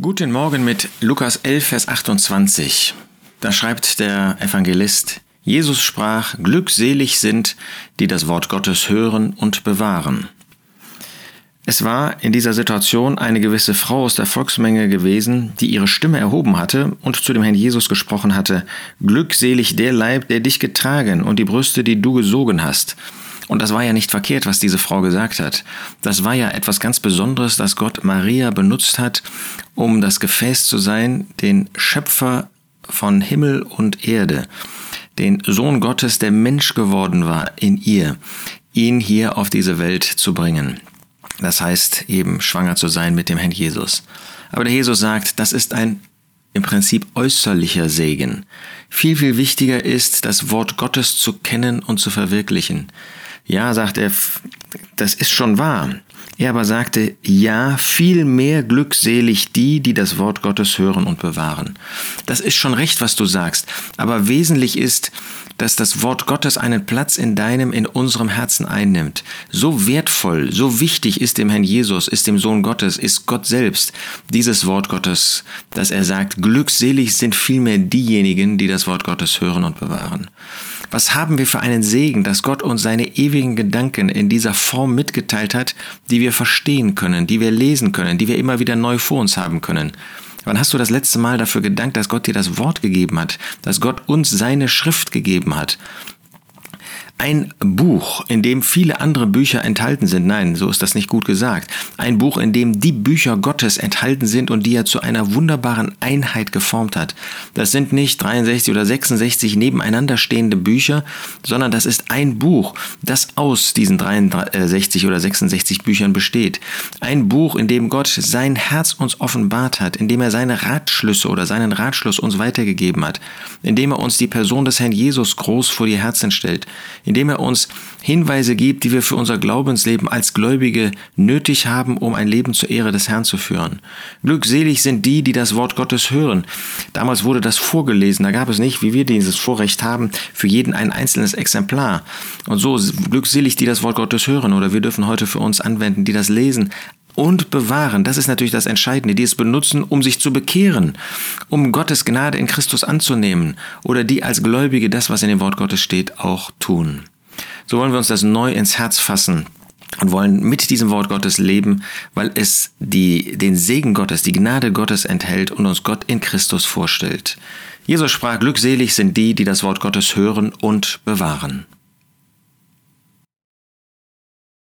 Guten Morgen mit Lukas 11, Vers 28. Da schreibt der Evangelist, Jesus sprach, Glückselig sind, die das Wort Gottes hören und bewahren. Es war in dieser Situation eine gewisse Frau aus der Volksmenge gewesen, die ihre Stimme erhoben hatte und zu dem Herrn Jesus gesprochen hatte, Glückselig der Leib, der dich getragen und die Brüste, die du gesogen hast. Und das war ja nicht verkehrt, was diese Frau gesagt hat. Das war ja etwas ganz Besonderes, dass Gott Maria benutzt hat, um das Gefäß zu sein, den Schöpfer von Himmel und Erde, den Sohn Gottes, der Mensch geworden war in ihr, ihn hier auf diese Welt zu bringen. Das heißt eben schwanger zu sein mit dem Herrn Jesus. Aber der Jesus sagt, das ist ein im Prinzip äußerlicher Segen. Viel, viel wichtiger ist, das Wort Gottes zu kennen und zu verwirklichen. Ja, sagt er, das ist schon wahr. Er aber sagte, ja, viel mehr glückselig die, die das Wort Gottes hören und bewahren. Das ist schon recht, was du sagst, aber wesentlich ist, dass das Wort Gottes einen Platz in deinem, in unserem Herzen einnimmt. So wertvoll, so wichtig ist dem Herrn Jesus, ist dem Sohn Gottes, ist Gott selbst dieses Wort Gottes, dass er sagt, glückselig sind vielmehr diejenigen, die das Wort Gottes hören und bewahren. Was haben wir für einen Segen, dass Gott uns seine ewigen Gedanken in dieser Form mitgeteilt hat, die wir verstehen können, die wir lesen können, die wir immer wieder neu vor uns haben können. Wann hast du das letzte Mal dafür gedankt, dass Gott dir das Wort gegeben hat, dass Gott uns seine Schrift gegeben hat? Ein Buch, in dem viele andere Bücher enthalten sind. Nein, so ist das nicht gut gesagt. Ein Buch, in dem die Bücher Gottes enthalten sind und die er zu einer wunderbaren Einheit geformt hat. Das sind nicht 63 oder 66 nebeneinander stehende Bücher, sondern das ist ein Buch, das aus diesen 63 oder 66 Büchern besteht. Ein Buch, in dem Gott sein Herz uns offenbart hat, in dem er seine Ratschlüsse oder seinen Ratschluss uns weitergegeben hat, in dem er uns die Person des Herrn Jesus groß vor die Herzen stellt, indem er uns Hinweise gibt, die wir für unser Glaubensleben als Gläubige nötig haben, um ein Leben zur Ehre des Herrn zu führen. Glückselig sind die, die das Wort Gottes hören. Damals wurde das vorgelesen, da gab es nicht, wie wir dieses Vorrecht haben, für jeden ein einzelnes Exemplar. Und so glückselig, die das Wort Gottes hören, oder wir dürfen heute für uns anwenden, die das lesen, und bewahren. Das ist natürlich das Entscheidende, die es benutzen, um sich zu bekehren, um Gottes Gnade in Christus anzunehmen oder die als Gläubige das, was in dem Wort Gottes steht, auch tun. So wollen wir uns das neu ins Herz fassen und wollen mit diesem Wort Gottes leben, weil es die, den Segen Gottes, die Gnade Gottes enthält und uns Gott in Christus vorstellt. Jesus sprach, glückselig sind die, die das Wort Gottes hören und bewahren.